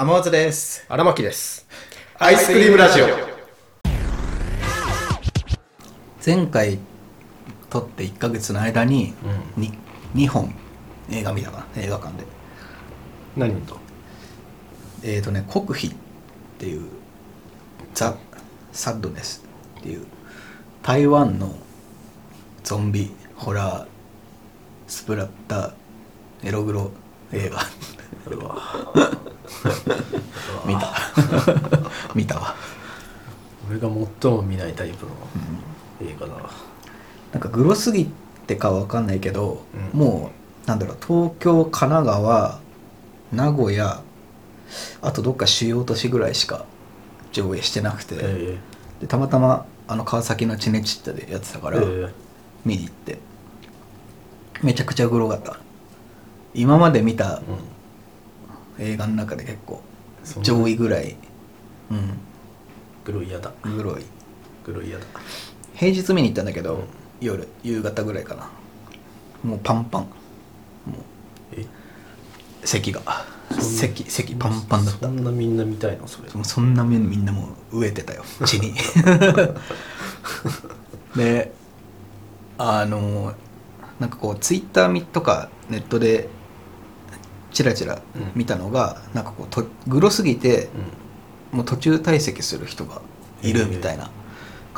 天松です。荒牧です。アイスクリームラジオ。前回撮って1ヶ月の間にに2本映画見たかな映画館で何と？えーとね「国費」っていう「ザ・サッドネス」っていう台湾のゾンビホラースプラッターエログロ映画 見た。見たわ。俺が最も見ないタイプの映画だ。わ。なんかグロすぎてかわかんないけど、うん。もうなんだろう東京神奈川名古屋あとどっか主要都市ぐらいしか上映してなくて、えでたまたまあの川崎のチネチッタでやってたから、え。見に行って。めちゃくちゃグロかった。今まで見たうん。映画の中で結構上位ぐらい。うん。グロ嫌だ。グロい。グロ嫌だ。平日見に行ったんだけど、うん。夜夕方ぐらいかな。もうパンパン。もうえ？席が。席席パンパンだった。そんなみんな見たいの？それ。もうそんな面みんなもう飢えてたよ。血に。であのなんかこうツイッターとかネットでチラチラ見たのが、なんかこうとグロすぎてもう途中退席する人がいるみたいな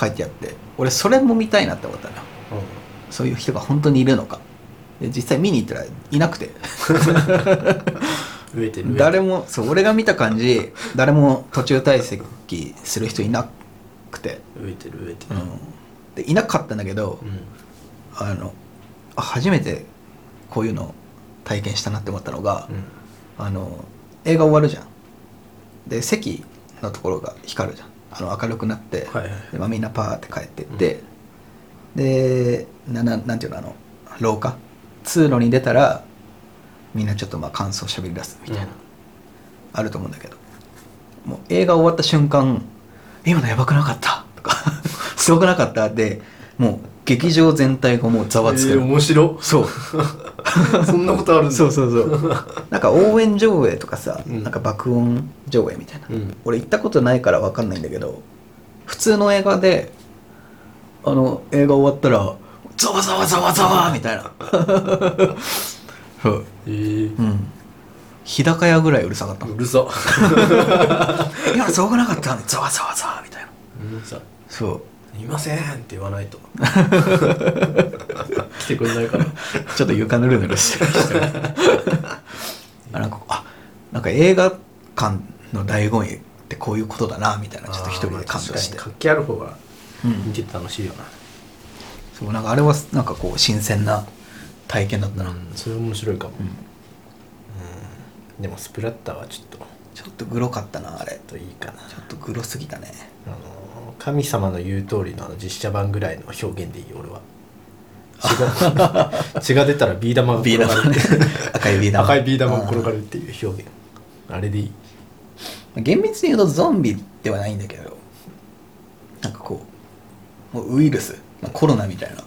書いてあって俺それも見たいなって思ったのようん。うん。そういう人が本当にいるのかで実際見に行ったらいなくて 飢えてる。誰もそう俺が見た感じ誰も途中退席する人いなくて、飢えてる飢えてる。うん、でいなかったんだけど、うん。あのあ初めてこういうのを体験したなって思ったのが、うん。あの映画終わるじゃん。で席のところが光るじゃん。あの明るくなって、はいはい。でまあ、みんなパーって帰ってって、でなななんていうのあの廊下？通路に出たらみんなちょっとまあ感想しゃべり出すみたいな、あると思うんだけど。もう映画終わった瞬間「今のやばくなかった」とか「すごくなかった」でもう劇場全体がもうざわつく。えーの、面白。そう。そんなことあるんだ。そうそうそう。なんか応援上映とかさ、うん。なんか爆音上映みたいな、うん。俺行ったことないから分かんないんだけど普通の映画であの映画終わったらざわざわざわざわみたいな。そう。えー。うん。日高屋ぐらいうるさかったうるさ。今のすごくなかったの。にざわざわざわみたいな。うるさ。そういませんって言わないと。来てくれないから。ちょっと床ぬるぬるしてる人 あなんかあなんか映画館の醍醐味ってこういうことだなみたいなちょっと一人で感動して。活気ある方がうん見てて楽しいよな。そうなんかあれはなんかこう新鮮な体験だったな、うん、それ面白いかも。うんうんでもスプラッターはちょっとちょっとグロかったなあれといいかな。ちょっとグロすぎたねあの神様の言う通りのあの実写版ぐらいの表現でいい俺は。血が血が出たらビー玉がビー玉ね。赤いビー玉。赤いビー玉が転がるっていう表現。あれでいい。厳密に言うとゾンビではないんだけどなんかこうもうウイルス、まあ、コロナみたいな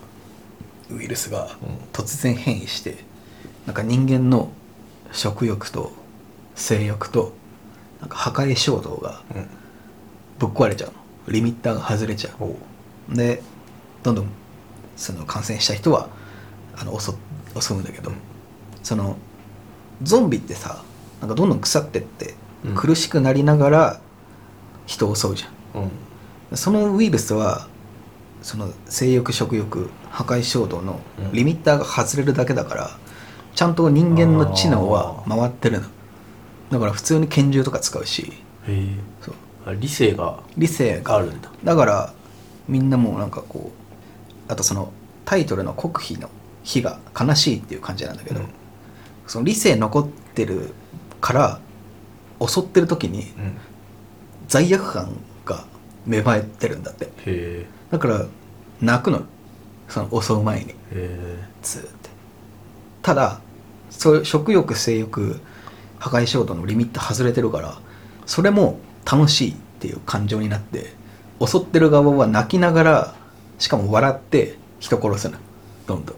ウイルスがうん。突然変異して、なんか人間の食欲と性欲となんか破壊衝動がうん。ぶっ壊れちゃうのリミッターが外れちゃおう。うでどんどんその感染した人はあの襲襲うんだけど、うんそのゾンビってさなんかどんどん腐ってってうん。苦しくなりながら人を襲うじゃん、うん。そのウイルスはその性欲食欲破壊衝動のうん。リミッターが外れるだけだからちゃんと人間の知能は回ってるの。だから普通に拳銃とか使うしそう。あ理性が理性。があるんだ。だからみんなもうなんかこうあとそのタイトルの「国費」の「日が悲しいっていう感じなんだけど、うん。その理性残ってるから襲ってる時にうん。罪悪感が芽生えてるんだって。へえ。だから泣くのその襲う前に。ずーって。ただそういう食欲性欲破壊衝動のリミット外れてるからそれも楽しいっていう感情になって襲ってる側は泣きながらしかも笑って人殺すの。どんどん。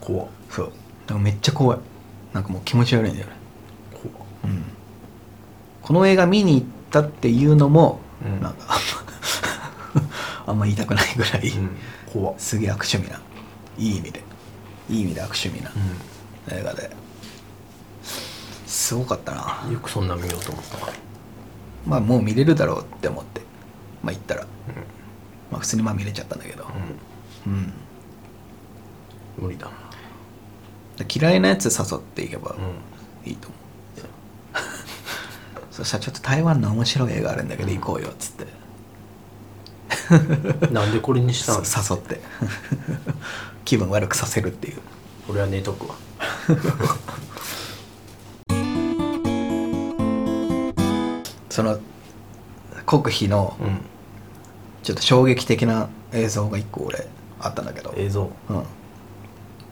怖っ。そう。だからめっちゃ怖い。なんかもう気持ち悪いんだよね。うん。この映画見に行ったっていうのも、うん。なんか あんま言いたくないぐらい、うん。すげえ悪趣味な。いい意味で。いい意味で悪趣味な映画で。すごかったな。うんよくそんな見ようと思った。わまあもう見れるだろうって思ってまあ行ったら、まあ普通にまあ見れちゃったんだけど。うん、うん。無理だな。嫌いなやつ誘っていけばうん。いいと思う、そしたらちょっと台湾の面白い映画あるんだけど行こうよっつって、なんでこれにしたのさ 誘って。気分悪くさせるっていう。俺は寝とくわその哭悲のうん。ちょっと衝撃的な映像が一個俺あったんだけど、映像。うん。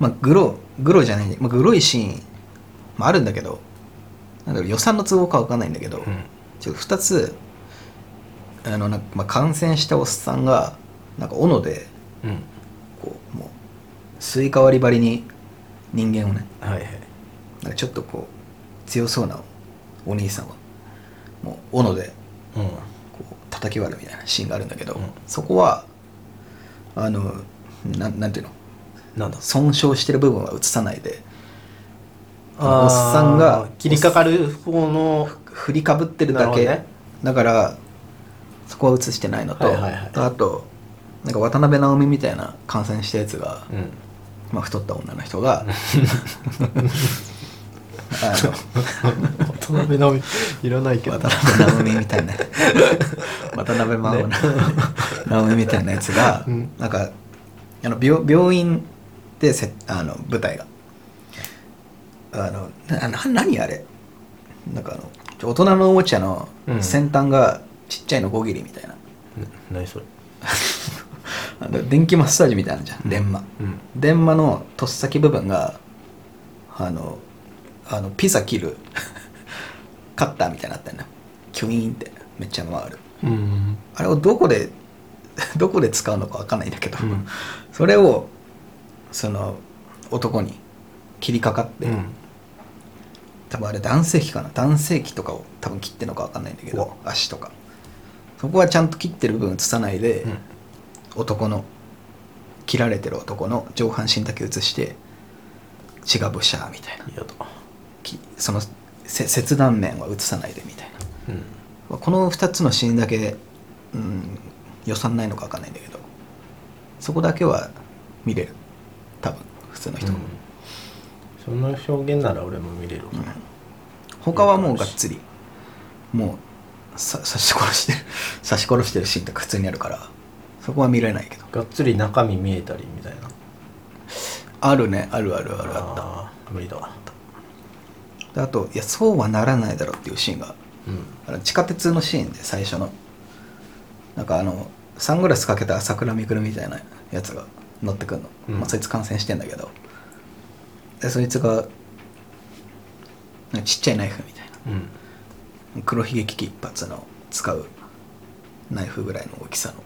まあグログロじゃない、まあ、グロいシーン、まあ、あるんだけどなんだろう予算の都合かわかんないんだけど、うん。ちょっと2つあのなんか、まあ、感染したおっさんがなんか斧でうん。こうもうスイカ割りばりに人間をねはいはい。なんかちょっとこう強そうなお兄さんはもう斧でうん。こう叩き割るみたいなシーンがあるんだけど、うん。そこはあのなんなんていうの？なんだ？損傷してる部分は映さないでおっさんが切りかかる方の振りかぶってるだけ、なるほどね。だからそこは映してないのと、はいはいはい。とあとなんか渡辺直美みたいな感染したやつが、うん。まあ、太った女の人があ 渡辺直美いらないけのど。渡辺直美みたいな。渡辺直美直美みたいなやつが、うん。なんかあの病病院でせあの舞台が。あのなな何あれ？なんかあの大人のおもちゃのうん。先端がちっちゃいの5切りみたいな、な何それ？あの電気マッサージみたいなのじゃん。電マ、うん。電マのとっさき部分があのあのピザ切る。カッターみたいになってんのキュイーンって。めっちゃ回る。うん。あれをどこで どこで使うのかわかんないんだけど、うん。それをその男に切りかかって、うん。多分あれ男性器かな。男性器とかを多分切ってるのかわかんないんだけど。足とか。そこはちゃんと切ってる部分映さないで、うん。男の切られてる男の上半身だけ映して血がブシャーみたいなそのせ切断面は映さないでみたいうん。なこの2つのシーンだけ、うん、予算ないのか分かんないんだけどそこだけは見れる。多分普通の人。も、その表現なら俺も見れるわ。うん。他はもうがっつりもうさ刺し殺してる 刺し殺してるシーンとか普通にあるからそこは見れないけど。がっつり中身見えたりみたいな。あるね。あるあるあるあった。無理だわであといやそうはならないだろうっていうシーンがうん。あの地下鉄のシーンで最初の。なんかあのサングラスかけた朝倉未来みたいなやつが乗ってくんの、うん。まあ、そいつ感染してんだけど。でそいつがなんかちっちゃいナイフみたいうん。な黒ひげ危機一発の使うナイフぐらいの大きさの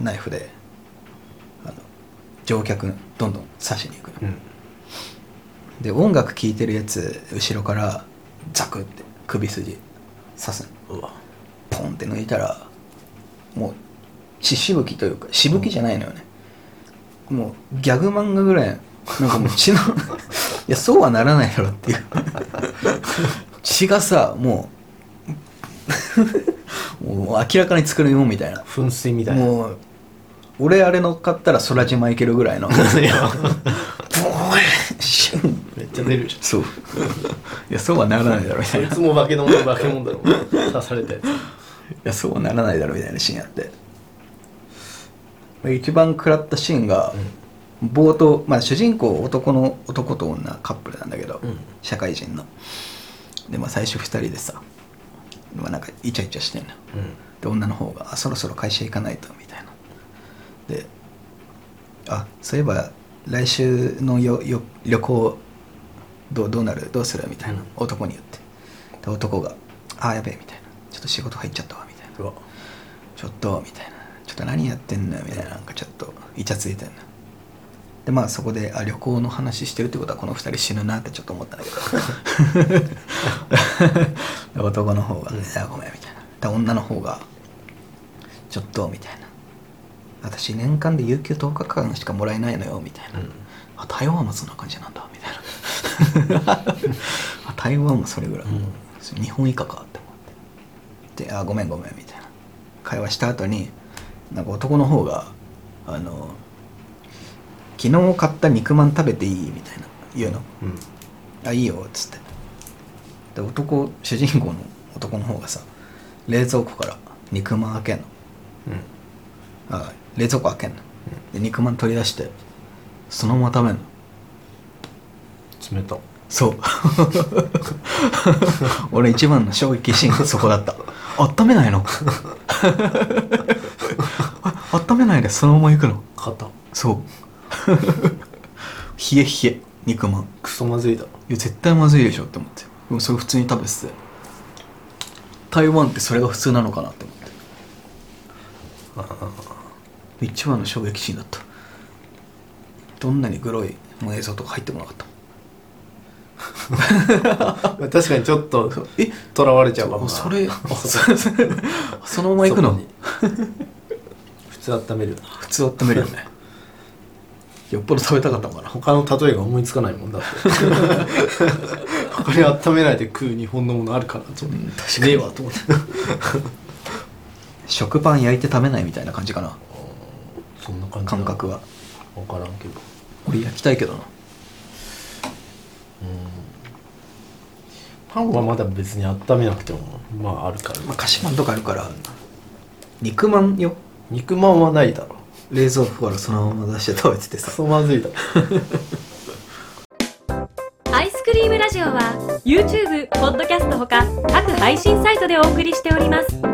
ナイフであの乗客どんどん刺しに行くの、うんで音楽聴いてるやつ後ろからザクって首筋刺すの。うわ。ポンって抜いたらもう血しぶきというかしぶきじゃないのよね、もうギャグ漫画ぐらいなんかもう血の いやそうはならないだろっていう。血がさもう もう明らかに作るよみたいな。噴水みたいな。もう俺あれ乗っかったら空島行けるぐらいの。ブーンシュンめっちゃ出るじゃん。そう。いやそうはならないだろみたいな。いそつも化け物化け物だろ刺されたやつ。いやそうはならないだろみたいなシーンあって。一番食らったシーンが、冒頭、まあ、主人公男の男と女カップルなんだけど、うん。社会人の。で、まあ、最初2人でさ、まあ、なんかイチャイチャしてんの。ようん。で女の方があ「そろそろ会社行かないと」みたいな。で「あそういえば来週のよよ旅行どうどうなる？どうする?」みたいな、うん。男に言って。で男が「あやべえ」みたいな「ちょっと仕事入っちゃったわ」みたいな。ちょっとみたいな。ちょっと何やってんのよみたいな。なんかちょっとイチャついてんの。でまあそこであ旅行の話してるってことはこの2人死ぬなってちょっと思ったんだけど。男の方が「いやごめん」みたいな。で女の方が「ちょっと」みたいな「私年間で有給10日間しかもらえないのよ」みたいな。うん「あ台湾もそんな感じなんだ」みたいな。あ台湾もそれぐらい、うん。日本以下かって思って。で「あごめんごめん」みたいな。会話した後になんか男の方が「あの昨日買った肉まん食べていい?」みたいな言うの。うん「あいいよ」っつって。で男主人公の男の方がさ冷蔵庫から肉まん開けんの。うん。あ冷蔵庫開けんの。で肉まん取り出してそのまま食べんの。冷た。そう。俺一番の衝撃シーンがそこだった。温めないの？あ温めないでそのまま行くの？硬。そう。冷え冷え肉まん。いクソまずいだろ。や絶対まずいでしょって思って。でもそれ普通に食べてて。台湾ってそれが普通なのかなって思って一番の衝撃シーンだった。どんなにグロい映像とか入ってこなかった。ま あ確かにちょっとえ？とらわれちゃうかもな。それそのまま行くの？普通温める普通温めるよね。よっぽど食べたかったのかな。他の例えが思いつかないもんだって。これ温めないで食う日本のものあるからちょっとうん確ねえわと思って。食パン焼いて食べないみたいな感じかなそんな感じ感覚は。分からんけど。俺焼きたいけどな。パンはまだ別に温めなくてもまああるから、まあ菓子パンとかあるから肉まんよ。肉まんはないだろ。冷蔵庫からそのまま出して食べててさ。クソまずいだろ。アイスクリームラジオは YouTube、ポッドキャストほか各配信サイトでお送りしております